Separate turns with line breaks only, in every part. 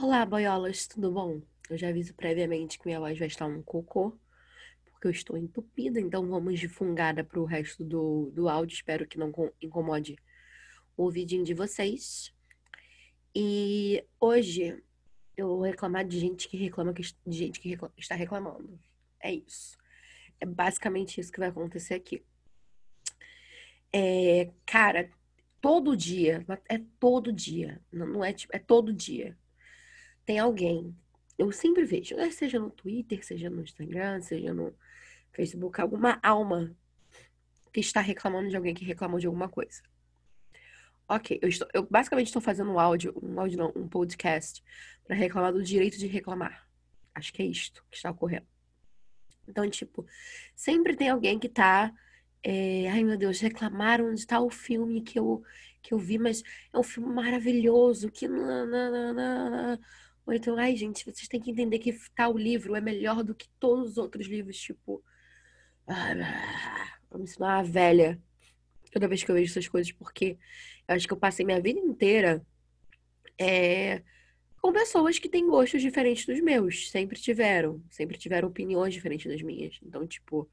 Olá, boiolas, tudo bom? Eu já aviso previamente que minha voz vai estar um cocô, porque eu estou entupida, então vamos de fungada para o resto do, do áudio. Espero que não incomode o ouvidinho de vocês. E hoje eu vou reclamar de gente que reclama de gente que reclama, está reclamando. É isso. É basicamente isso que vai acontecer aqui. É, cara, todo dia, é todo dia, não é tipo, é todo dia tem alguém, eu sempre vejo, né, seja no Twitter, seja no Instagram, seja no Facebook, alguma alma que está reclamando de alguém que reclamou de alguma coisa. Ok, eu, estou, eu basicamente estou fazendo um áudio, um áudio não, um podcast, para reclamar do direito de reclamar. Acho que é isto que está ocorrendo. Então, tipo, sempre tem alguém que tá. É, ai meu Deus, reclamaram de tal filme que eu, que eu vi, mas é um filme maravilhoso, que. Nananana, ou então, ai, gente, vocês têm que entender que tal livro é melhor do que todos os outros livros, tipo. Vou me ensinar uma velha toda vez que eu vejo essas coisas, porque eu acho que eu passei minha vida inteira é, com pessoas que têm gostos diferentes dos meus. Sempre tiveram. Sempre tiveram opiniões diferentes das minhas. Então, tipo,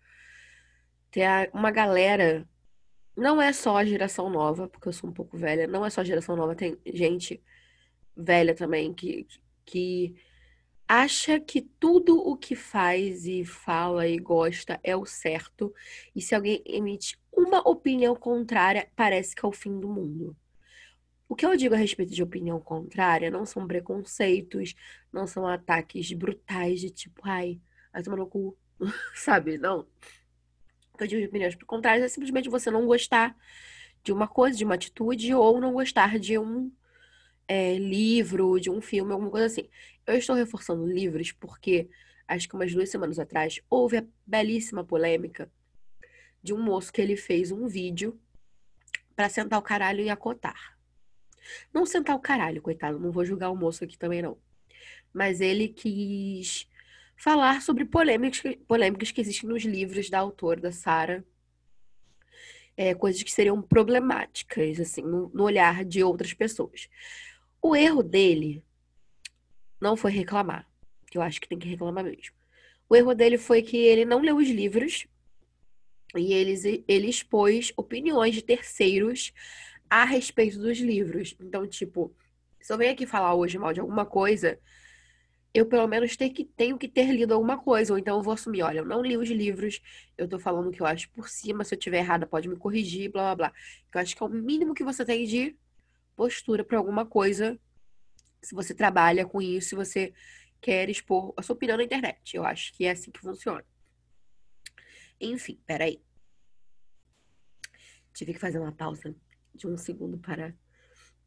ter uma galera. Não é só a geração nova, porque eu sou um pouco velha. Não é só a geração nova, tem gente velha também que, que acha que tudo o que faz e fala e gosta é o certo, e se alguém emite uma opinião contrária, parece que é o fim do mundo. O que eu digo a respeito de opinião contrária não são preconceitos, não são ataques brutais de tipo, ai, vai tomar no cu, sabe? Não. O que eu digo de opiniões contrárias é simplesmente você não gostar de uma coisa, de uma atitude, ou não gostar de um é, livro, de um filme, alguma coisa assim. Eu estou reforçando livros porque acho que umas duas semanas atrás houve a belíssima polêmica de um moço que ele fez um vídeo para sentar o caralho e acotar. Não sentar o caralho, coitado, não vou julgar o moço aqui também não. Mas ele quis falar sobre polêmicas, polêmicas que existem nos livros da autora, da Sara. É, coisas que seriam problemáticas, assim, no, no olhar de outras pessoas. O erro dele não foi reclamar, eu acho que tem que reclamar mesmo. O erro dele foi que ele não leu os livros e ele, ele expôs opiniões de terceiros a respeito dos livros. Então, tipo, se eu venho aqui falar hoje mal de alguma coisa, eu pelo menos tenho que, tenho que ter lido alguma coisa. Ou então eu vou assumir, olha, eu não li os livros, eu tô falando o que eu acho por cima, se eu tiver errada pode me corrigir, blá blá blá. Eu acho que é o mínimo que você tem de postura para alguma coisa, se você trabalha com isso, se você quer expor a sua opinião na internet. Eu acho que é assim que funciona. Enfim, peraí. Tive que fazer uma pausa de um segundo para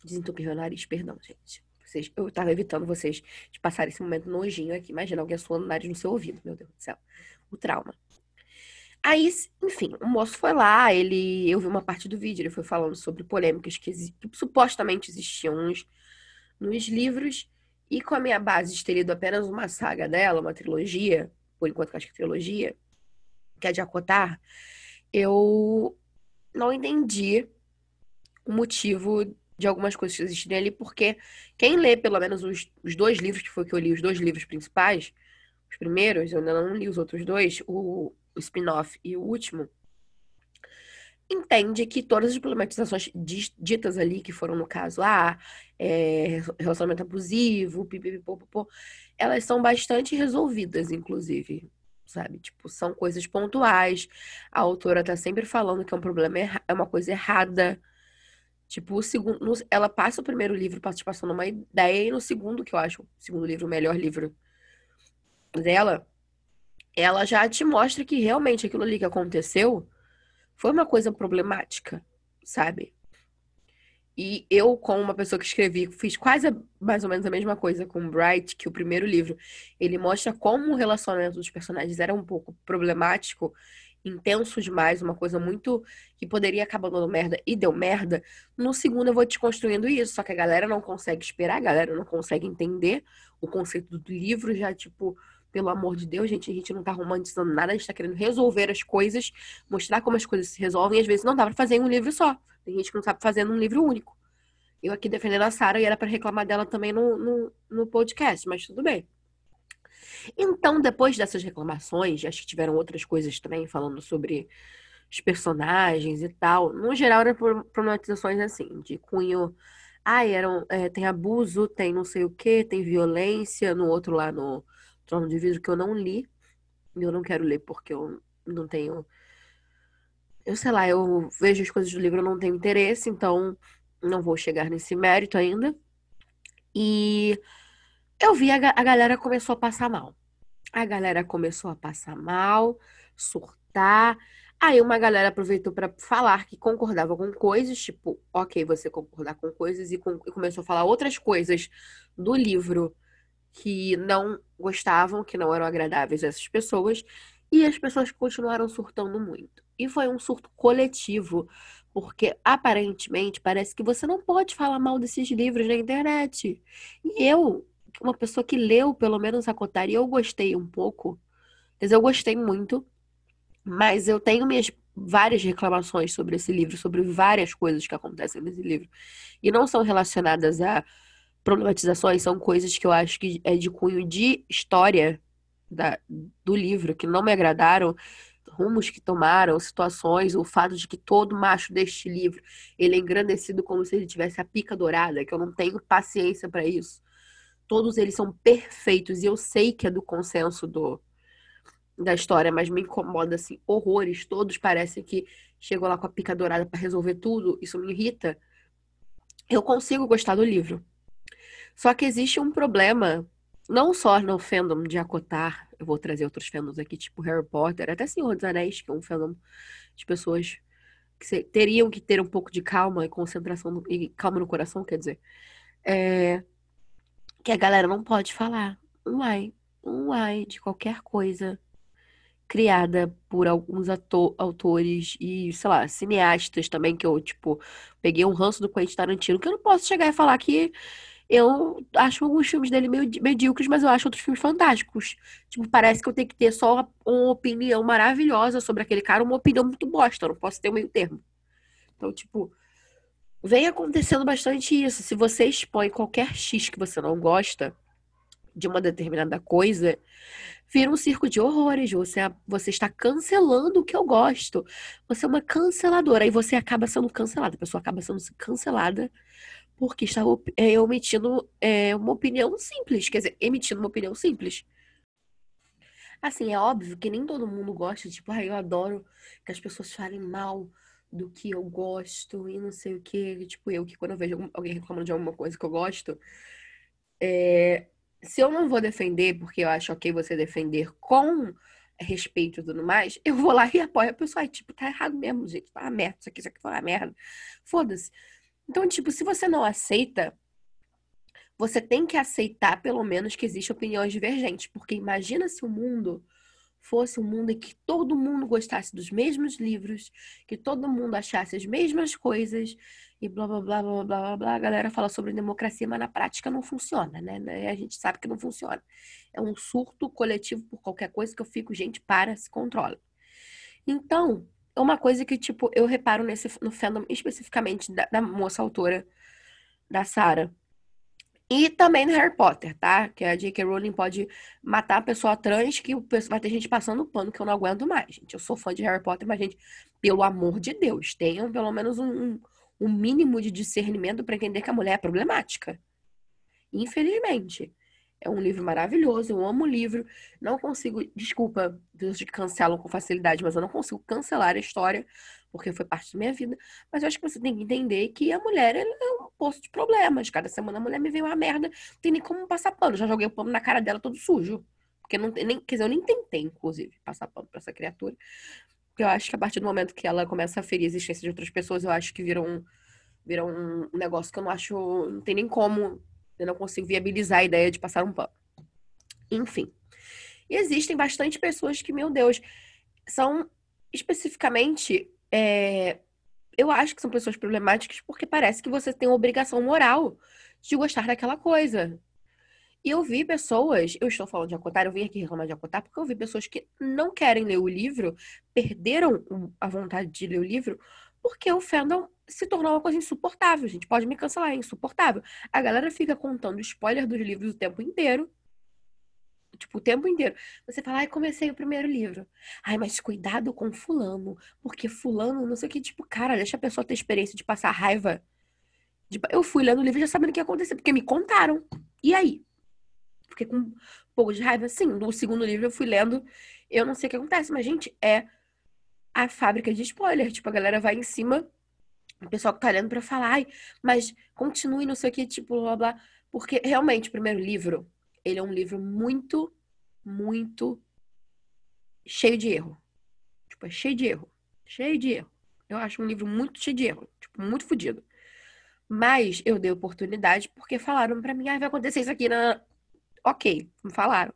desentupir meu nariz. Perdão, gente. Vocês, eu tava evitando vocês de passar esse momento nojinho aqui. Imagina alguém suando o nariz no seu ouvido, meu Deus do céu. O trauma. Aí, enfim, o moço foi lá, ele, eu vi uma parte do vídeo, ele foi falando sobre polêmicas que, que supostamente existiam nos, nos livros, e com a minha base de ter lido apenas uma saga dela, uma trilogia, por enquanto acho que é trilogia, que é de Acotar, eu não entendi o motivo de algumas coisas que existirem ali, porque quem lê pelo menos os, os dois livros, que foi que eu li, os dois livros principais, os primeiros, eu ainda não li os outros dois, o o spin-off e o último, entende que todas as problematizações ditas ali, que foram no caso, ah, é, relacionamento abusivo, pipipipopopô, elas são bastante resolvidas, inclusive, sabe? Tipo, são coisas pontuais. A autora tá sempre falando que é um problema, é uma coisa errada. Tipo, o segundo, ela passa o primeiro livro passando uma ideia, e no segundo, que eu acho o segundo livro, o melhor livro dela, ela já te mostra que realmente aquilo ali que aconteceu foi uma coisa problemática, sabe? E eu, como uma pessoa que escrevi, fiz quase mais ou menos a mesma coisa com Bright, que o primeiro livro, ele mostra como o relacionamento dos personagens era um pouco problemático, intenso demais, uma coisa muito que poderia acabar dando merda e deu merda. No segundo eu vou te construindo isso, só que a galera não consegue esperar, a galera não consegue entender o conceito do livro, já tipo, pelo amor de Deus, gente, a gente não tá romantizando nada, a gente tá querendo resolver as coisas, mostrar como as coisas se resolvem, e às vezes não dá pra fazer em um livro só. Tem gente que não sabe fazer num livro único. Eu aqui defendendo a Sara e era para reclamar dela também no, no, no podcast, mas tudo bem. Então, depois dessas reclamações, acho que tiveram outras coisas também falando sobre os personagens e tal. No geral, eram problematizações assim, de cunho. Ah, eram, é, tem abuso, tem não sei o que, tem violência. No outro lá, no Trono de Vidro, que eu não li. Eu não quero ler porque eu não tenho. Eu sei lá, eu vejo as coisas do livro, eu não tenho interesse, então não vou chegar nesse mérito ainda. E eu vi a, a galera começou a passar mal. A galera começou a passar mal, surtar. Aí uma galera aproveitou para falar que concordava com coisas, tipo, ok, você concordar com coisas, e, com, e, começou a falar outras coisas do livro que não gostavam, que não eram agradáveis essas pessoas, e as pessoas continuaram surtando muito. E foi um surto coletivo, porque aparentemente parece que você não pode falar mal desses livros na internet. E eu, uma pessoa que leu pelo menos a Cotar, e eu gostei um pouco, mas eu gostei muito, mas eu tenho minhas várias reclamações sobre esse livro, sobre várias coisas que acontecem nesse livro. E não são relacionadas a problematizações, são coisas que eu acho que é de cunho de história da, do livro, que não me agradaram, rumos que tomaram, situações, o fato de que todo macho deste livro, ele é engrandecido como se ele tivesse a pica dourada, que eu não tenho paciência para isso. Todos eles são perfeitos e eu sei que é do consenso do da história, mas me incomoda assim horrores. Todos parecem que chegou lá com a pica dourada para resolver tudo. Isso me irrita. Eu consigo gostar do livro. Só que existe um problema, não só no fandom de Acotar, eu vou trazer outros fandoms aqui, tipo Harry Potter, até Senhor dos Anéis, que é um fandom de pessoas que teriam que ter um pouco de calma e concentração no, e calma no coração, quer dizer. É, que a galera não pode falar um ai, um ai de qualquer coisa criada por alguns ator, autores e, sei lá, cineastas também, que eu, tipo, peguei um ranço do Quentin Tarantino, que eu não posso chegar e falar que eu acho alguns filmes dele meio medíocres, mas eu acho outros filmes fantásticos. Tipo, parece que eu tenho que ter só uma opinião maravilhosa sobre aquele cara, uma opinião muito bosta, não posso ter um meio termo. Então, tipo, vem acontecendo bastante isso. Se você expõe qualquer X que você não gosta de uma determinada coisa, vira um circo de horrores. Você, você está cancelando o que eu gosto. Você é uma canceladora. E você acaba sendo cancelada. A pessoa acaba sendo cancelada porque está é, emitindo é, uma opinião simples. Quer dizer, emitindo uma opinião simples. Assim, é óbvio que nem todo mundo gosta. Tipo, ah, eu adoro que as pessoas falem mal do que eu gosto e não sei o que. Tipo, eu que quando eu vejo alguém reclamando de alguma coisa que eu gosto, é, se eu não vou defender, porque eu acho ok você defender com respeito e tudo mais, eu vou lá e apoio a pessoa. E, tipo, tá errado mesmo, gente. Tá uma merda. Isso aqui, isso aqui foi uma merda. Foda-se. Então, tipo, se você não aceita, você tem que aceitar, pelo menos, que existem opiniões divergentes. Porque imagina se o mundo fosse um mundo em que todo mundo gostasse dos mesmos livros, que todo mundo achasse as mesmas coisas e blá blá blá blá blá blá blá. A galera fala sobre democracia, mas na prática não funciona, né? A gente sabe que não funciona. É um surto coletivo por qualquer coisa que eu fico, gente, para, se controla. Então, uma coisa que, tipo, eu reparo nesse, no fandom especificamente da, da moça autora, da Sarah e também no Harry Potter, tá? Que a J.K. Rowling pode matar a pessoa trans, que vai ter gente passando pano que eu não aguento mais, gente. Eu sou fã de Harry Potter, mas, gente, pelo amor de Deus, tenham pelo menos um, um mínimo de discernimento para entender que a mulher é problemática. Infelizmente. É um livro maravilhoso, eu amo o livro. Não consigo, desculpa, Deus que cancelam com facilidade, mas eu não consigo cancelar a história, porque foi parte da minha vida. Mas eu acho que você tem que entender que a mulher é um poço de problemas. Cada semana a mulher me vem uma merda, não tem nem como passar pano. Já joguei o pano na cara dela todo sujo. Porque não tem nem, quer dizer, eu nem tentei, inclusive, passar pano pra essa criatura. Porque eu acho que a partir do momento que ela começa a ferir a existência de outras pessoas, eu acho que vira um, vira um negócio que eu não acho, não tem nem como eu não consigo viabilizar a ideia de passar um pano. Enfim. E existem bastante pessoas que, meu Deus, são especificamente. É, eu acho que são pessoas problemáticas porque parece que você tem uma obrigação moral de gostar daquela coisa. E eu vi pessoas, eu estou falando de acotar, eu vim aqui reclamar de acotar, porque eu vi pessoas que não querem ler o livro, perderam a vontade de ler o livro porque o fandom se tornou uma coisa insuportável, gente. Pode me cancelar, é insuportável. A galera fica contando spoiler dos livros o tempo inteiro. Tipo, o tempo inteiro. Você fala, ai, comecei o primeiro livro. Ai, mas cuidado com fulano. Porque fulano, não sei o que. Tipo, cara, deixa a pessoa ter experiência de passar raiva. Eu fui lendo o livro já sabendo o que ia acontecer, porque me contaram. E aí? Fiquei com um pouco de raiva. Sim, no segundo livro eu fui lendo. Eu não sei o que acontece, mas, gente, é a fábrica de spoiler. Tipo, a galera vai em cima, o pessoal que tá lendo pra falar, ai, mas continue, não sei o que, tipo, blá blá. Porque realmente, o primeiro livro, ele é um livro muito, muito cheio de erro. Tipo, é cheio de erro. Cheio de erro. Eu acho um livro muito cheio de erro. Tipo, muito fodido. Mas eu dei oportunidade porque falaram para mim, ah, vai acontecer isso aqui na. Ok, me falaram.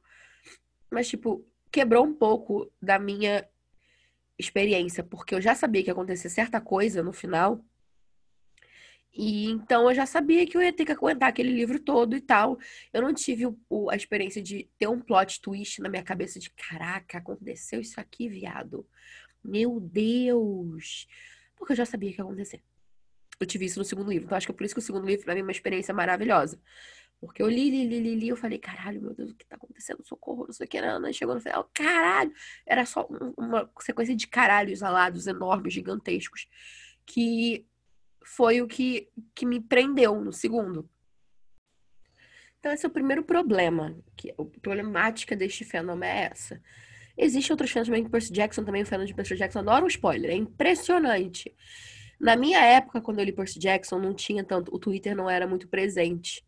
Mas, tipo, quebrou um pouco da minha experiência, porque eu já sabia que ia acontecer certa coisa no final. E então eu já sabia que eu ia ter que aguentar aquele livro todo e tal. Eu não tive o, o, a experiência de ter um plot twist na minha cabeça de caraca, aconteceu isso aqui, viado. Meu Deus! Porque eu já sabia que ia acontecer eu tive isso no segundo livro. Então acho que é por isso que o segundo livro pra mim é uma experiência maravilhosa. Porque eu li, li, li, li, li, eu falei, caralho, meu Deus, o que tá acontecendo? Socorro, não sei o que, não. E chegou no final, caralho! Era só uma sequência de caralhos alados enormes, gigantescos, que foi o que, que me prendeu no segundo. Então, esse é o primeiro problema. Que, a problemática deste fenômeno é essa. Existem outros fãs também, Percy Jackson também, o fã de Percy Jackson adora um spoiler, é impressionante. Na minha época, quando eu li Percy Jackson, não tinha tanto. O Twitter não era muito presente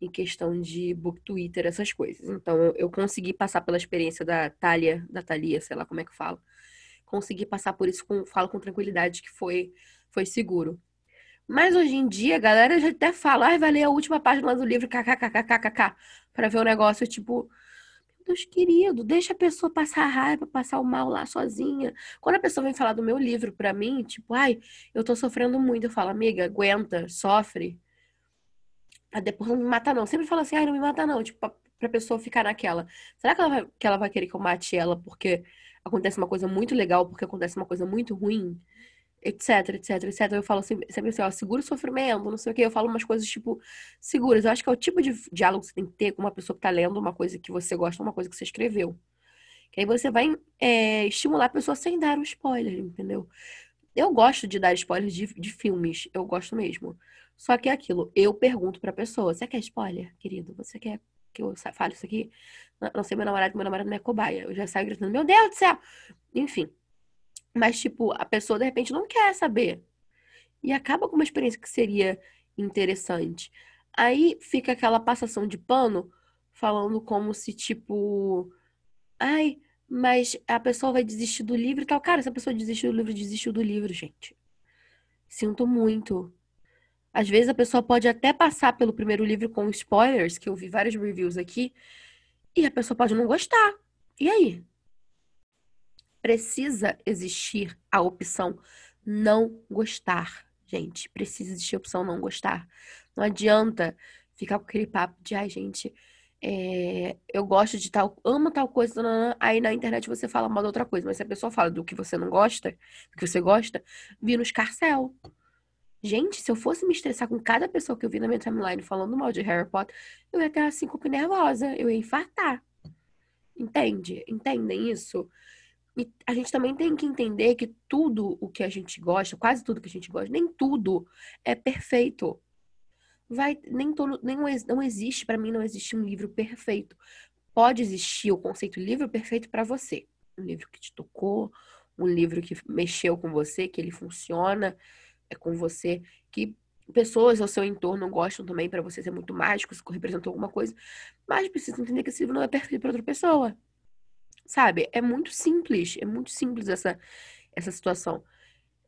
em questão de book Twitter, essas coisas. Então, eu consegui passar pela experiência da Thalia, da Thalia, sei lá como é que fala. Consegui passar por isso, com, falo com tranquilidade que foi, foi seguro. Mas hoje em dia, a galera já até fala, ah, vai ler a última página do livro, kkkkkk, para ver o negócio, tipo, Deus querido, deixa a pessoa passar a raiva, passar o mal lá sozinha. Quando a pessoa vem falar do meu livro pra mim, tipo, ai, eu tô sofrendo muito, eu falo, amiga, aguenta, sofre. Ah, depois não me mata, não. Sempre fala assim, ai, não me mata, não. Tipo, pra, pra pessoa ficar naquela. Será que ela, vai, que ela vai querer que eu mate ela porque acontece uma coisa muito legal, porque acontece uma coisa muito ruim? Etc, etc, etc. Eu falo sempre assim, ó, segura o sofrimento, não sei o quê. Eu falo umas coisas, tipo, seguras. Eu acho que é o tipo de diálogo que você tem que ter com uma pessoa que tá lendo uma coisa que você gosta, uma coisa que você escreveu. Que aí você vai é, estimular a pessoa sem dar um spoiler, entendeu? Eu gosto de dar spoilers de, de filmes, eu gosto mesmo. Só que é aquilo, eu pergunto pra pessoa, você quer spoiler, querido? Você quer que eu fale isso aqui? Não sei meu namorado, meu namorado não é cobaia. Eu já saio gritando, meu Deus do céu! Enfim. Mas, tipo, a pessoa de repente não quer saber. E acaba com uma experiência que seria interessante. Aí fica aquela passação de pano falando como se, tipo, ai, mas a pessoa vai desistir do livro e tal. Cara, se a pessoa desistiu do livro, desistiu do livro, gente. Sinto muito. Às vezes a pessoa pode até passar pelo primeiro livro com spoilers, que eu vi vários reviews aqui, e a pessoa pode não gostar. E aí? Precisa existir a opção não gostar, gente. Precisa existir a opção não gostar. Não adianta ficar com aquele papo de, ai, gente, é, eu gosto de tal, amo tal coisa, aí na internet você fala mal de outra coisa, mas se a pessoa fala do que você não gosta, do que você gosta, vira um escarcel. Gente, se eu fosse me estressar com cada pessoa que eu vi na minha timeline falando mal de Harry Potter, eu ia ter assim, com nervosa, eu ia infartar. Entende? Entendem isso? E a gente também tem que entender que tudo o que a gente gosta, quase tudo que a gente gosta, nem tudo é perfeito. Vai, nem todo, nem, não existe, para mim, não existe um livro perfeito. Pode existir o conceito livro perfeito para você. Um livro que te tocou, um livro que mexeu com você, que ele funciona é com você, que pessoas ao seu entorno gostam também para você ser muito mágico, se representou alguma coisa, mas precisa entender que esse livro não é perfeito para outra pessoa. Sabe? É muito simples, é muito simples essa, essa situação.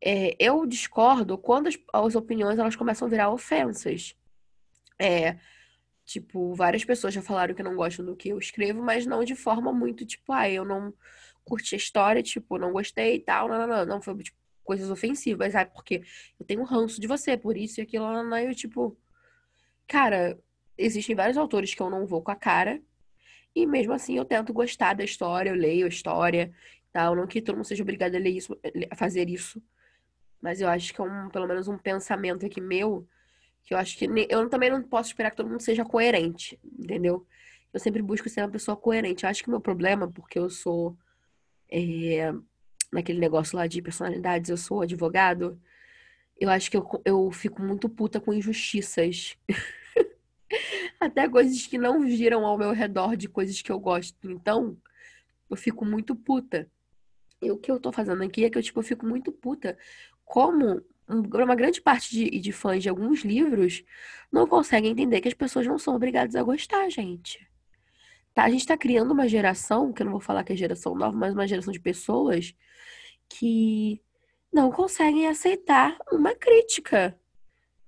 É, eu discordo quando as, as, opiniões elas começam a virar ofensas. É, tipo, várias pessoas já falaram que não gostam do que eu escrevo, mas não de forma muito, tipo, ah, eu não curti a história, tipo, não gostei e tal, não, não, não, não foi, tipo, coisas ofensivas, ah, porque eu tenho ranço de você, por isso e aquilo, não, não, eu, tipo, cara, existem vários autores que eu não vou com a cara, e mesmo assim eu tento gostar da história, eu leio a história, tal. Não que todo mundo seja obrigado a ler isso, a fazer isso. Mas eu acho que é um, pelo menos um pensamento aqui meu, que eu acho que eu também não posso esperar que todo mundo seja coerente, entendeu? Eu sempre busco ser uma pessoa coerente. Eu acho que o meu problema, porque eu sou é, naquele negócio lá de personalidades, eu sou advogado, eu acho que eu, eu fico muito puta com injustiças. Até coisas que não giram ao meu redor de coisas que eu gosto. Então, eu fico muito puta. E o que eu tô fazendo aqui é que eu, tipo, eu fico muito puta como uma grande parte de, de fãs de alguns livros não conseguem entender que as pessoas não são obrigadas a gostar, gente. Tá? A gente tá criando uma geração, que eu não vou falar que é geração nova, mas uma geração de pessoas que não conseguem aceitar uma crítica.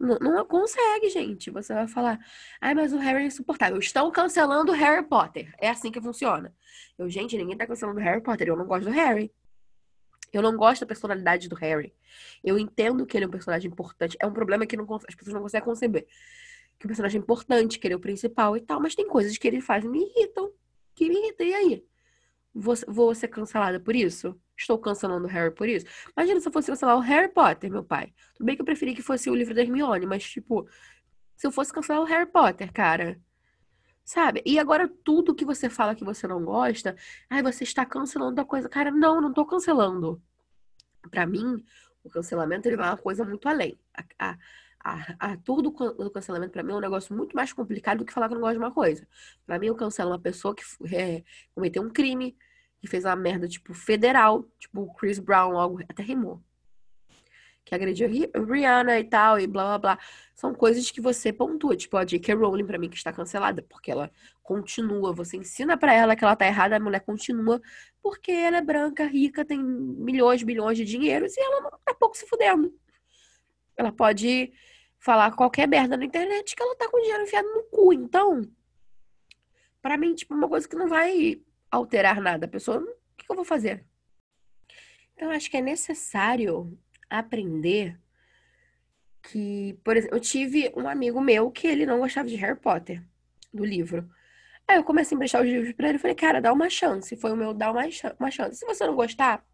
Não, não consegue, gente. Você vai falar, ai, mas o Harry é insuportável. Estão cancelando o Harry Potter. É assim que funciona. Eu, gente, ninguém tá cancelando o Harry Potter. Eu não gosto do Harry. Eu não gosto da personalidade do Harry. Eu entendo que ele é um personagem importante. É um problema que não, as pessoas não conseguem conceber. Que é um personagem importante, que ele é o principal e tal, mas tem coisas que ele faz me irritam. Que me irritam. E aí? Vou, vou ser cancelada por isso? Estou cancelando Harry por isso? Imagina se eu fosse cancelar o Harry Potter, meu pai. Tudo bem que eu preferi que fosse o livro da Hermione, mas, tipo, se eu fosse cancelar o Harry Potter, cara. Sabe? E agora tudo que você fala que você não gosta, ai, você está cancelando a coisa. Cara, não, não tô cancelando. Para mim, o cancelamento ele vai uma coisa muito além. A, a, a, a tudo do cancelamento para mim é um negócio muito mais complicado do que falar que eu não gosto de uma coisa. Para mim, eu cancelo uma pessoa que é, cometeu um crime, que fez uma merda, tipo, federal, tipo, Chris Brown, algo, até rimou que agrediu Rihanna e tal, e blá blá blá. São coisas que você pontua, tipo a J.K. Rowling pra mim que está cancelada, porque ela continua, você ensina para ela que ela tá errada, a mulher continua, porque ela é branca, rica, tem milhões, bilhões de dinheiros e ela não tá pouco se fudendo. Ela pode falar qualquer merda na internet que ela tá com dinheiro enfiado no cu. Então, para mim, tipo, uma coisa que não vai alterar nada. A pessoa, o que eu vou fazer? Então, acho que é necessário aprender que, por exemplo, eu tive um amigo meu que ele não gostava de Harry Potter, do livro. Aí eu comecei a emprestar os livros pra ele e falei, cara, dá uma chance. Foi o meu dar uma, uma chance. Se você não gostar,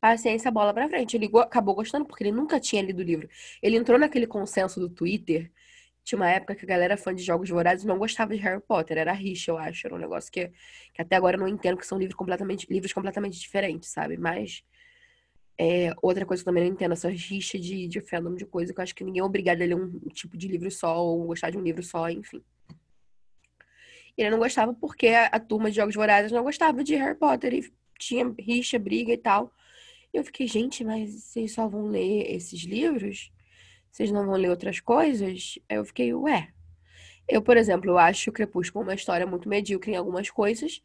paciência, bola pra frente. Ele acabou gostando porque ele nunca tinha lido o livro. Ele entrou naquele consenso do Twitter. Tinha uma época que a galera fã de Jogos Vorazes não gostava de Harry Potter. Era rixa, eu acho. Era um negócio que, que até agora eu não entendo, que são livros completamente, livros completamente diferentes, sabe? Mas é, outra coisa que eu também não entendo, essa rixa de, de fandom de coisa, que eu acho que ninguém é obrigado a ler um tipo de livro só, ou gostar de um livro só, enfim. Ele não gostava porque a, a turma de Jogos Vorazes não gostava de Harry Potter e tinha rixa, briga e tal. E eu fiquei, gente, mas vocês só vão ler esses livros? Vocês não vão ler outras coisas? Aí eu fiquei, ué. Eu, por exemplo, eu acho o Crepúsculo uma história muito medíocre em algumas coisas.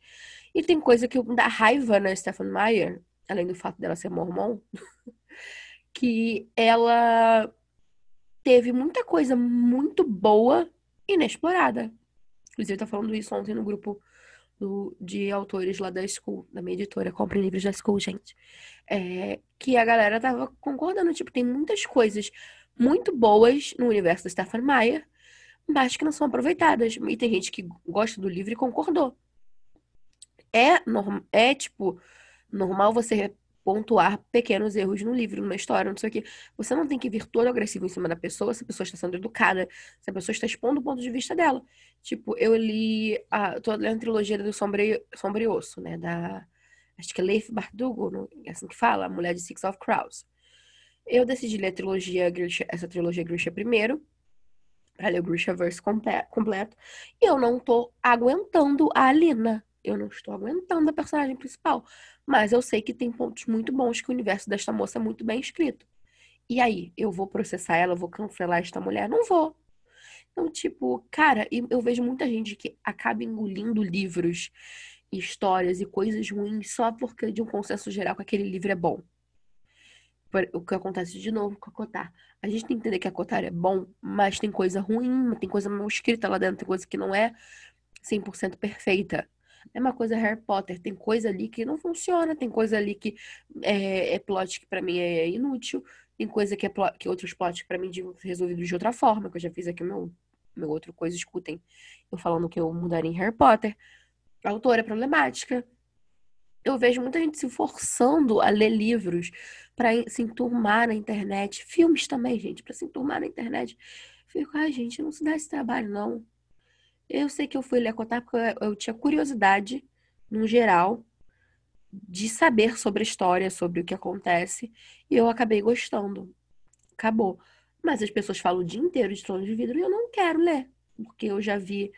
E tem coisa que dá raiva na Stephen Meyer, além do fato dela ser mormon, que ela teve muita coisa muito boa inexplorada. Inclusive, tô falando isso ontem no grupo do, de autores lá da School, da minha editora, Compre Livros da School, gente. É, que a galera tava concordando, tipo, tem muitas coisas muito boas no universo da Stephen Meyer, mas que não são aproveitadas. E tem gente que gosta do livro e concordou. É, norm, é tipo, normal você pontuar pequenos erros no livro, numa história, não sei o quê. Você não tem que vir todo agressivo em cima da pessoa se a pessoa está sendo educada, se a pessoa está expondo o ponto de vista dela. Tipo, eu li a, tô lendo a trilogia do Sombre, Sombrioso, né? Da. Acho que é Leif Bardugo, é assim que fala, a mulher de Six of Crows. Eu decidi ler a trilogia Grisha, essa trilogia Grisha primeiro, para ler o Grishaverse completo, e eu não tô aguentando a Alina. Eu não estou aguentando a personagem principal. Mas eu sei que tem pontos muito bons que o universo desta moça é muito bem escrito. E aí, eu vou processar ela, vou cancelar esta mulher? Não vou. Então, tipo, cara, eu vejo muita gente que acaba engolindo livros, histórias e coisas ruins só porque de um consenso geral que aquele livro é bom. O que acontece de novo com a Cotar. A gente tem que entender que a Cotar é bom, mas tem coisa ruim, tem coisa mal escrita lá dentro, tem coisa que não é 100% perfeita. Mesma coisa Harry Potter, tem coisa ali que não funciona, tem coisa ali que é, é plot que para mim é inútil, tem coisa que é plot, que outros plots que para mim resolvidos de outra forma, que eu já fiz aqui meu, meu outro coisa, escutem eu falando que eu mudaria em Harry Potter. A autora é problemática. Eu vejo muita gente se forçando a ler livros para se enturmar na internet. Filmes também, gente, para se enturmar na internet. Fico, ai, gente, não se dá esse trabalho, não. Eu sei que eu fui ler Cotar porque eu, eu tinha curiosidade, no geral, de saber sobre a história, sobre o que acontece, e eu acabei gostando. Acabou. Mas as pessoas falam o dia inteiro de Trono de Vidro e eu não quero ler, porque eu já vi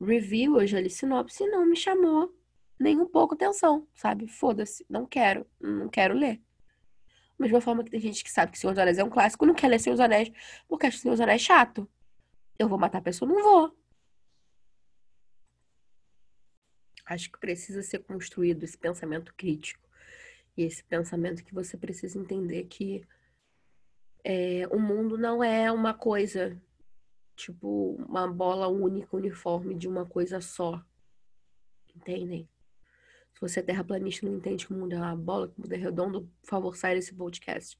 review, eu já li sinopse e não me chamou nem um pouco atenção, sabe? Foda-se, não quero, não quero ler. Da mesma forma que tem gente que sabe que Senhor dos Anéis é um clássico, não quer ler Senhor dos Anéis porque acha Senhor dos Anéis chato. Eu vou matar a pessoa? Não vou. Acho que precisa ser construído esse pensamento crítico. E esse pensamento que você precisa entender que é, o mundo não é uma coisa, tipo, uma bola única, uniforme de uma coisa só. Entendem? Se você é terraplanista e não entende que o mundo é uma bola, que o mundo é redondo, por favor, saia desse podcast.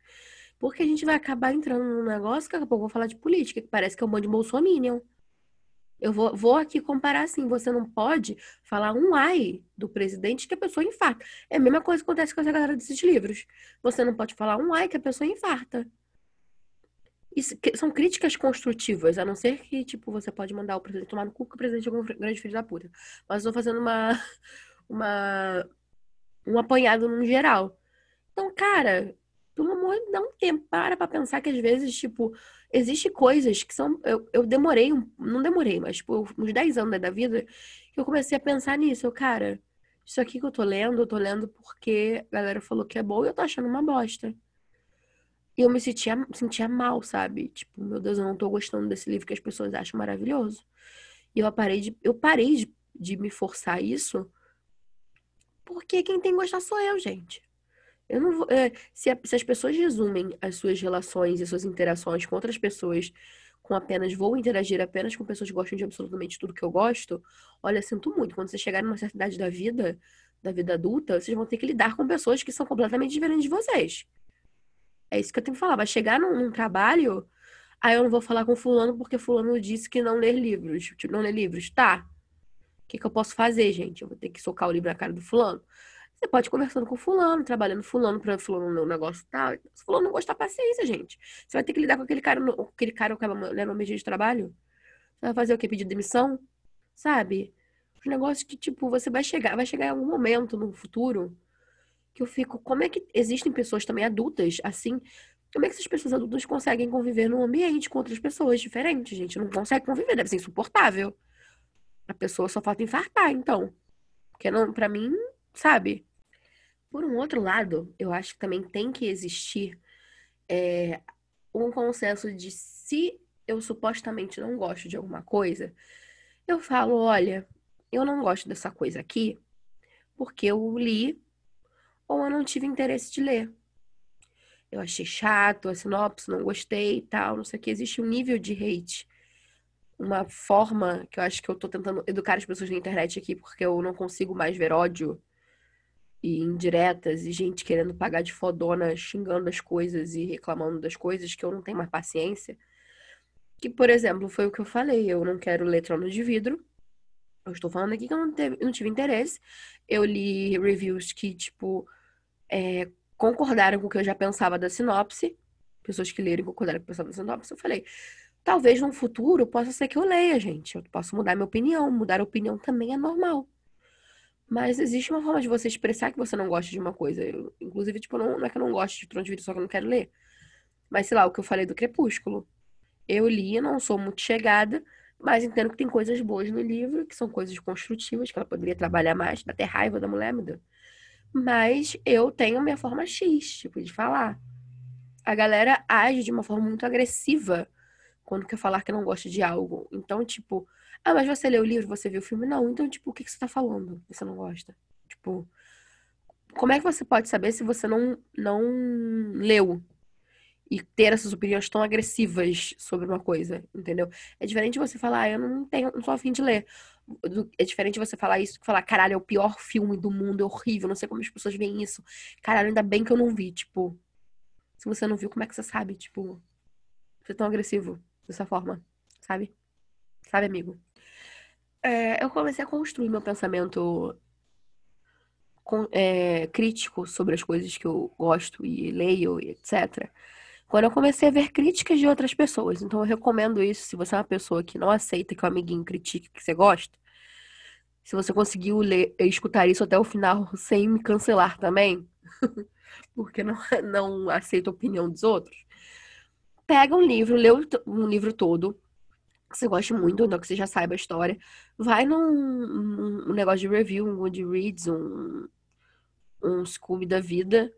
Porque a gente vai acabar entrando num negócio que daqui a pouco eu vou falar de política, que parece que é um monte de bolsominion. Eu vou, vou aqui comparar assim, você não pode falar um ai do presidente que a pessoa infarta. É a mesma coisa que acontece com essa galera desses livros. Você não pode falar um ai que a pessoa infarta. Isso, são críticas construtivas, a não ser que, tipo, você pode mandar o presidente tomar no cu que o presidente é um grande filho da puta. Mas eu tô fazendo uma, uma, um apanhado no geral. Então, cara, pelo amor dá um tempo, para pra pensar que às vezes, tipo, existe coisas que são. Eu, eu demorei, não demorei, mas, tipo, uns 10 anos da vida, que eu comecei a pensar nisso. Eu, cara, isso aqui que eu tô lendo, eu tô lendo porque a galera falou que é bom e eu tô achando uma bosta. E eu me sentia, sentia mal, sabe? Tipo, meu Deus, eu não tô gostando desse livro que as pessoas acham maravilhoso. E eu parei de, eu parei de, de me forçar isso porque quem tem que gostar sou eu, gente. Eu não vou, é, se, a, se, as pessoas resumem as suas relações e suas interações com outras pessoas com apenas vou interagir apenas com pessoas que gostam de absolutamente tudo que eu gosto, olha, sinto muito. Quando vocês chegarem numa certa idade da vida, da vida adulta, vocês vão ter que lidar com pessoas que são completamente diferentes de vocês. É isso que eu tenho que falar. Vai chegar num, num trabalho, aí eu não vou falar com fulano porque fulano disse que não ler livros. Tipo, não ler livros. Tá que, que eu posso fazer, gente? Eu vou ter que socar o livro na cara do fulano. Você pode ir conversando com fulano, trabalhando fulano para fulano no negócio tal. Se fulano não gostar, paciência, gente. Você vai ter que lidar com aquele cara, aquele cara que né, no mês de trabalho. Você vai fazer o quê? Pedir demissão? Sabe? Os negócios que, tipo, você vai chegar, vai chegar em algum momento no futuro que eu fico, como é que existem pessoas também adultas, assim, como é que essas pessoas adultas conseguem conviver num ambiente com outras pessoas diferentes, gente? Não consegue conviver, deve ser insuportável. A pessoa só falta infartar, então. Porque não, para mim, sabe? Por um outro lado, eu acho que também tem que existir é, um consenso de se eu supostamente não gosto de alguma coisa, eu falo, olha, eu não gosto dessa coisa aqui porque eu li ou eu não tive interesse de ler. Eu achei chato, a sinopse, não gostei e tal, não sei o que. Existe um nível de hate uma forma que eu acho que eu tô tentando educar as pessoas na internet aqui, porque eu não consigo mais ver ódio e indiretas e gente querendo pagar de fodona, xingando as coisas e reclamando das coisas que eu não tenho mais paciência. Que, por exemplo, foi o que eu falei, eu não quero ler Trono de Vidro. Eu estou falando aqui que eu não, teve, não tive interesse. Eu li reviews que, tipo, é, concordaram com o que eu já pensava da sinopse. Pessoas que leram e concordaram com o que eu pensava da sinopse. Eu falei, Talvez no futuro possa ser que eu leia, gente. Eu posso mudar minha opinião. Mudar a opinião também é normal. Mas existe uma forma de você expressar que você não gosta de uma coisa. Eu, inclusive, tipo, não, não, é que eu não gosto de Trono de só que eu não quero ler. Mas, sei lá, o que eu falei do Crepúsculo. Eu li, não sou muito chegada, mas entendo que tem coisas boas no livro, que são coisas construtivas, que ela poderia trabalhar mais, dá até raiva da mulher, meu Deus. Mas eu tenho minha forma X, tipo, de falar. A galera age de uma forma muito agressiva quando quer falar que não gosta de algo. Então, tipo, ah, mas você leu o livro, você viu o filme? Não, então, tipo, o que, que você tá falando? Você não gosta? Tipo, como é que você pode saber se você não, não leu? E ter essas opiniões tão agressivas sobre uma coisa, entendeu? É diferente você falar, ah, eu não tenho, não sou afim de ler. É diferente você falar isso que falar, caralho, é o pior filme do mundo, é horrível, não sei como as pessoas veem isso. Caralho, ainda bem que eu não vi, tipo. Se você não viu, como é que você sabe, tipo, ser tão agressivo? Dessa forma, sabe? Sabe, amigo? É, eu comecei a construir meu pensamento é, crítico sobre as coisas que eu gosto e leio e etc. Quando eu comecei a ver críticas de outras pessoas. Então eu recomendo isso se você é uma pessoa que não aceita que o amiguinho critique o que você gosta. Se você conseguiu ler, escutar isso até o final sem me cancelar também, porque não, não aceito a opinião dos outros, pega um livro, lê um livro todo, que você goste muito, não que você já saiba a história, vai num, num negócio de review, um Goodreads, um, um Scooby da vida,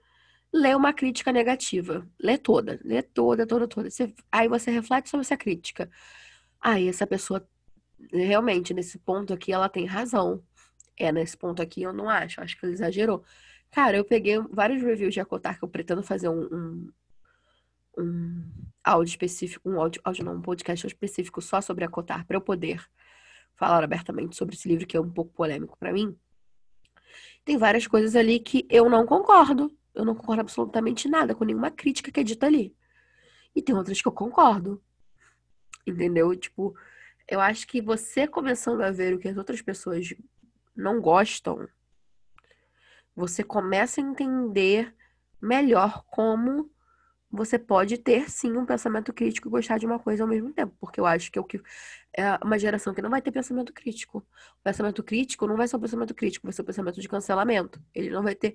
lê uma crítica negativa. Lê toda, lê toda, toda, toda. Você, aí você reflete sobre essa crítica. Aí essa pessoa, realmente, nesse ponto aqui, ela tem razão. É, nesse ponto aqui eu não acho, acho que ele exagerou. Cara, eu peguei vários reviews de Acotar que eu pretendo fazer um, um, um áudio específico, um áudio, áudio não, um podcast específico só sobre Acotar, para eu poder falar abertamente sobre esse livro que é um pouco polêmico para mim. Tem várias coisas ali que eu não concordo. Eu não concordo absolutamente nada com nenhuma crítica que é dita ali. E tem outras que eu concordo. Entendeu? Tipo, eu acho que você começando a ver o que as outras pessoas não gostam, você começa a entender melhor como você pode ter sim um pensamento crítico e gostar de uma coisa ao mesmo tempo, porque eu acho que é o que é uma geração que não vai ter pensamento crítico. O pensamento crítico não vai ser um pensamento crítico, vai ser um pensamento de cancelamento. Ele não vai ter,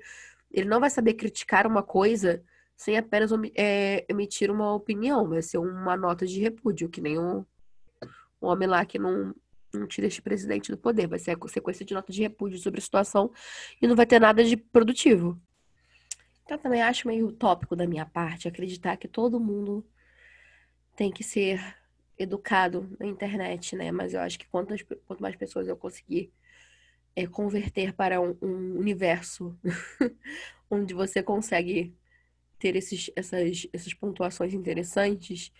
ele não vai saber criticar uma coisa sem apenas é, emitir uma opinião, vai ser uma nota de repúdio, que nem um, um homem lá que não não tira este presidente do poder, vai ser a sequência de nota de repúdio sobre a situação e não vai ter nada de produtivo. Então, também acho meio utópico da minha parte acreditar que todo mundo tem que ser educado na internet, né? Mas eu acho que quantas, quanto mais pessoas eu conseguir é, converter para um, um universo onde você consegue ter esses, essas, essas pontuações interessantes,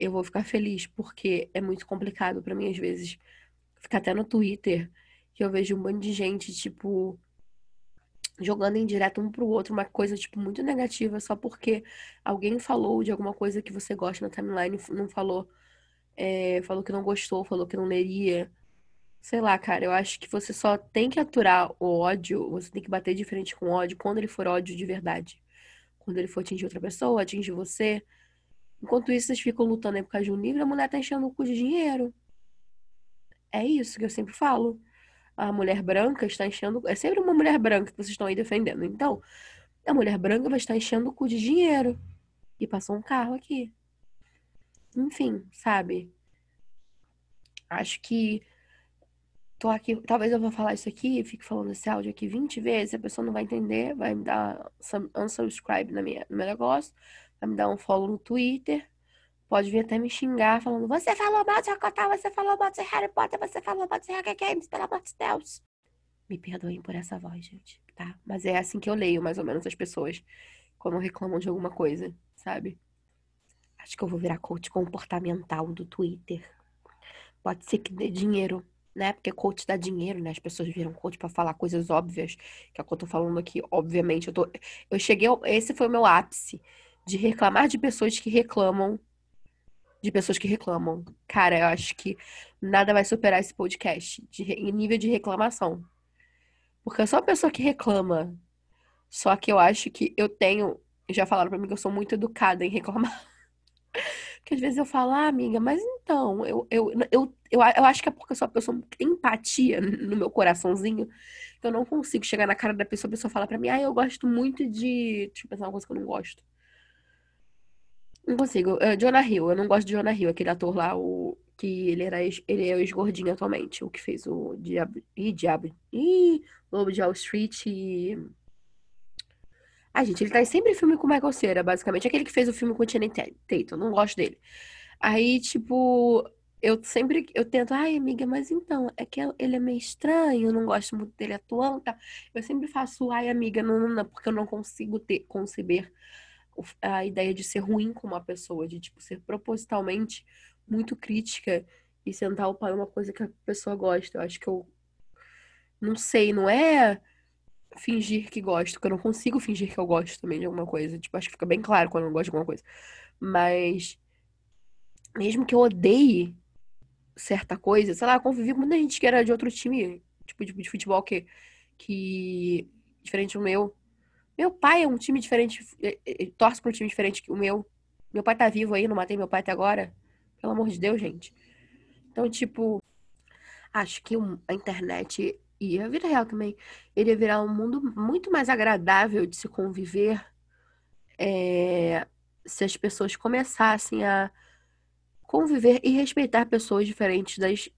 eu vou ficar feliz, porque é muito complicado para mim, às vezes, ficar até no Twitter, que eu vejo um monte de gente, tipo, jogando em direto um pro outro uma coisa, tipo, muito negativa só porque alguém falou de alguma coisa que você gosta na timeline, não falou, é, falou que não gostou, falou que não leria. Sei lá, cara, eu acho que você só tem que aturar o ódio, você tem que bater de frente com o ódio quando ele for ódio de verdade. Quando ele for atingir outra pessoa, atingir você. Enquanto isso, vocês ficam lutando aí por causa de um livro, a mulher tá enchendo o cu de dinheiro. É isso que eu sempre falo a mulher branca está enchendo. É sempre uma mulher branca que vocês estão aí defendendo. Então, a mulher branca vai estar enchendo o cu de dinheiro. E passou um carro aqui. Enfim, sabe? Acho que. Tô aqui. Talvez eu vou falar isso aqui, fique falando esse áudio aqui 20 vezes, a pessoa não vai entender, vai me dar unsubscribe na minha, no meu negócio, vai me dar um follow no Twitter pode vir até me xingar falando: Você falou mal de Hakota, você falou mal de Harry Potter, você falou mal de Hunger Games, pelo amor de Deus. Me perdoem por essa voz, gente, tá? Mas é assim que eu leio, mais ou menos, as pessoas quando reclamam de alguma coisa, sabe? Acho que eu vou virar coach comportamental do Twitter. Pode ser que dê dinheiro, né? Porque coach dá dinheiro, né? As pessoas viram coach para falar coisas óbvias, que é o que eu tô falando aqui, obviamente. Eu, tô... eu cheguei. Esse foi o meu ápice de reclamar de pessoas que reclamam de pessoas que reclamam. Cara, eu acho que nada vai superar esse podcast de, em nível de reclamação. Porque eu sou uma pessoa que reclama. Só que eu acho que eu tenho. Já falaram pra mim que eu sou muito educada em reclamar. Porque às vezes eu falo, ah, amiga, mas então, eu, eu, eu, eu, eu acho que é porque eu sou uma pessoa que tem empatia no meu coraçãozinho. Eu não consigo chegar na cara da pessoa, a pessoa fala pra mim, ah, eu gosto muito de. Deixa eu pensar uma coisa que eu não gosto. Não consigo. Uh, Jonah Hill, eu não gosto de Jonah Hill, aquele ator lá, o que ele era ele é o ex-gordinho atualmente, o que fez o Diabo. Ih, Diabo. Ih, Lobo de Wall Street e. Ah, gente, ele tá em filme com o Michael Cera, basicamente. Aquele que fez o filme com o Channing Tatum, não gosto dele. Aí, tipo, eu sempre eu tento, ai, amiga, mas então, é que ele é meio estranho, eu não gosto muito dele atuando, tá? Eu sempre faço, ai, amiga, não, não, não, porque eu não consigo ter, conceber a ideia de ser ruim com uma pessoa, de tipo ser propositalmente muito crítica e sentar o pai uma coisa que a pessoa gosta. Eu acho que eu não sei, não é fingir que gosto, porque eu não consigo fingir que eu gosto também de alguma coisa. Tipo, acho que fica bem claro quando eu gosto de alguma coisa. Mas mesmo que eu odeie certa coisa, sei lá, convivi com muita gente que era de outro time, tipo, de, de futebol que que diferente do meu. Meu pai é um time diferente, torce para um time diferente que o meu. Meu pai tá vivo aí, não matei meu pai até agora. Pelo amor de Deus, gente. Então, tipo, acho que a internet e a vida real também iria virar um mundo muito mais agradável de se conviver é, se as pessoas começassem a conviver e respeitar pessoas diferentes das,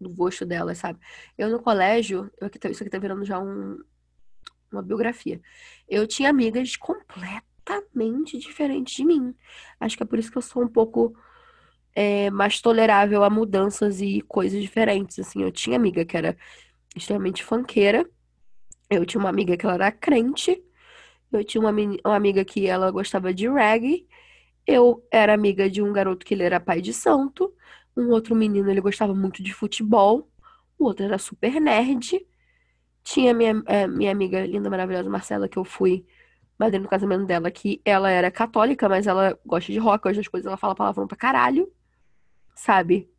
do gosto delas, sabe? Eu no colégio, eu aqui, tá, isso aqui tá virando já um, uma biografia. Eu tinha amigas completamente diferentes de mim. Acho que é por isso que eu sou um pouco é, mais tolerável a mudanças e coisas diferentes. Assim, eu tinha amiga que era extremamente fanqueira. Eu tinha uma amiga que ela era crente. Eu tinha uma, uma amiga que ela gostava de reggae. Eu era amiga de um garoto que ele era pai de santo. Um outro menino, ele gostava muito de futebol. O outro era super nerd. Tinha minha, é, minha amiga linda, maravilhosa, Marcela, que eu fui madrinha no casamento dela, que ela era católica, mas ela gosta de rock, das coisas, ela fala palavrão pra caralho, sabe?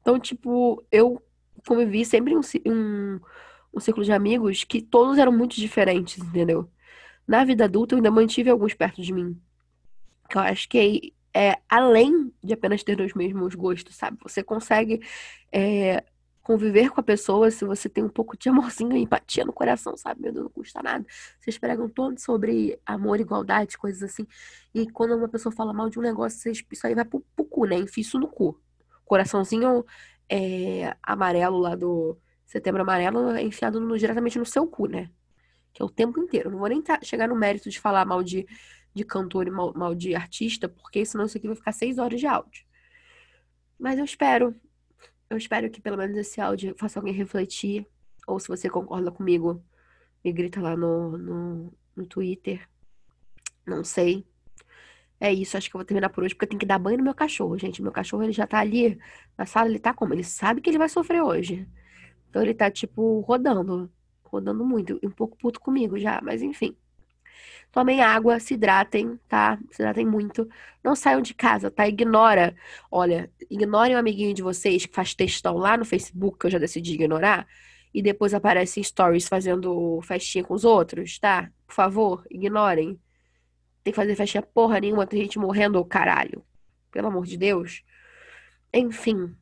Então, tipo, eu convivi sempre um, um, um círculo de amigos que todos eram muito diferentes, entendeu? Na vida adulta, eu ainda mantive alguns perto de mim. Que eu acho que é além de apenas ter os mesmos gostos, sabe? Você consegue é, conviver com a pessoa se você tem um pouco de amorzinho e empatia no coração, sabe? Meu Deus, não custa nada. Vocês pregam todo sobre amor, igualdade, coisas assim. E quando uma pessoa fala mal de um negócio, vocês, isso aí vai pro, pro cu, né? Enfia isso no cu. Coraçãozinho é, amarelo lá do Setembro Amarelo é enfiado no, diretamente no seu cu, né? Que é o tempo inteiro. Não vou nem tá, chegar no mérito de falar mal de, de cantor e mal, mal de artista, porque senão isso aqui vai ficar seis horas de áudio. Mas eu espero, eu espero que pelo menos esse áudio faça alguém refletir. Ou se você concorda comigo, me grita lá no, no, no Twitter. Não sei. É isso, acho que eu vou terminar por hoje, porque eu tenho que dar banho no meu cachorro, gente. Meu cachorro, ele já tá ali na sala, ele tá como? Ele sabe que ele vai sofrer hoje. Então ele tá, tipo, rodando. Rodando muito. E um pouco puto comigo já, mas enfim. Tomem água, se hidratem, tá? Se hidratem muito. Não saiam de casa, tá? Ignora. Olha, ignorem um amiguinho de vocês que faz textão lá no Facebook, que eu já decidi ignorar. E depois aparece em stories fazendo festinha com os outros, tá? Por favor, ignorem tem que fazer festinha porra nenhuma, tem gente morrendo, caralho. Pelo amor de Deus. Enfim.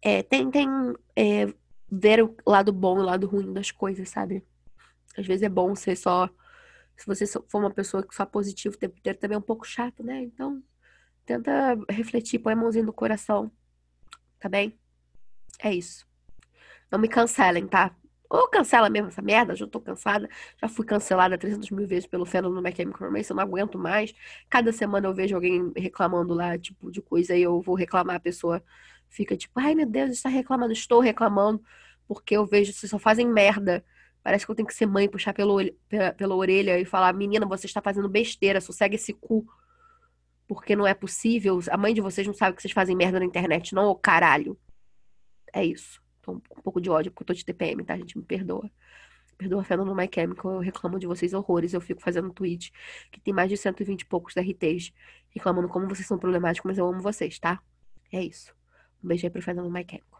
É, tentem é, ver o lado bom e o lado ruim das coisas, sabe? Às vezes é bom ser só. Se você for uma pessoa que só positivo o tempo inteiro, também é um pouco chato, né? Então, tenta refletir, põe a mãozinha no coração. Tá bem? É isso. Não me cancelem, tá? Ou cancela mesmo essa merda, já tô cansada. Já fui cancelada 300 mil vezes pelo fenômeno My Chemical Romance, eu não aguento mais. Cada semana eu vejo alguém reclamando lá, tipo, de coisa, e eu vou reclamar, a pessoa fica tipo, ai meu Deus, está reclamando, estou reclamando, porque eu vejo, vocês só fazem merda. Parece que eu tenho que ser mãe, puxar pelo, pela, pela orelha e falar, menina, você está fazendo besteira, sossega esse cu. Porque não é possível. A mãe de vocês não sabe que vocês fazem merda na internet, não, ô caralho. É isso. Tô um pouco de ódio porque eu tô de TPM, tá, gente? Me perdoa. Perdoa no My Chemical, eu reclamo de vocês horrores. Eu fico fazendo um tweet que tem mais de 120 e poucos RTs reclamando como vocês são problemáticos, mas eu amo vocês, tá? É isso. Um beijo aí pro Fernando My Chemical.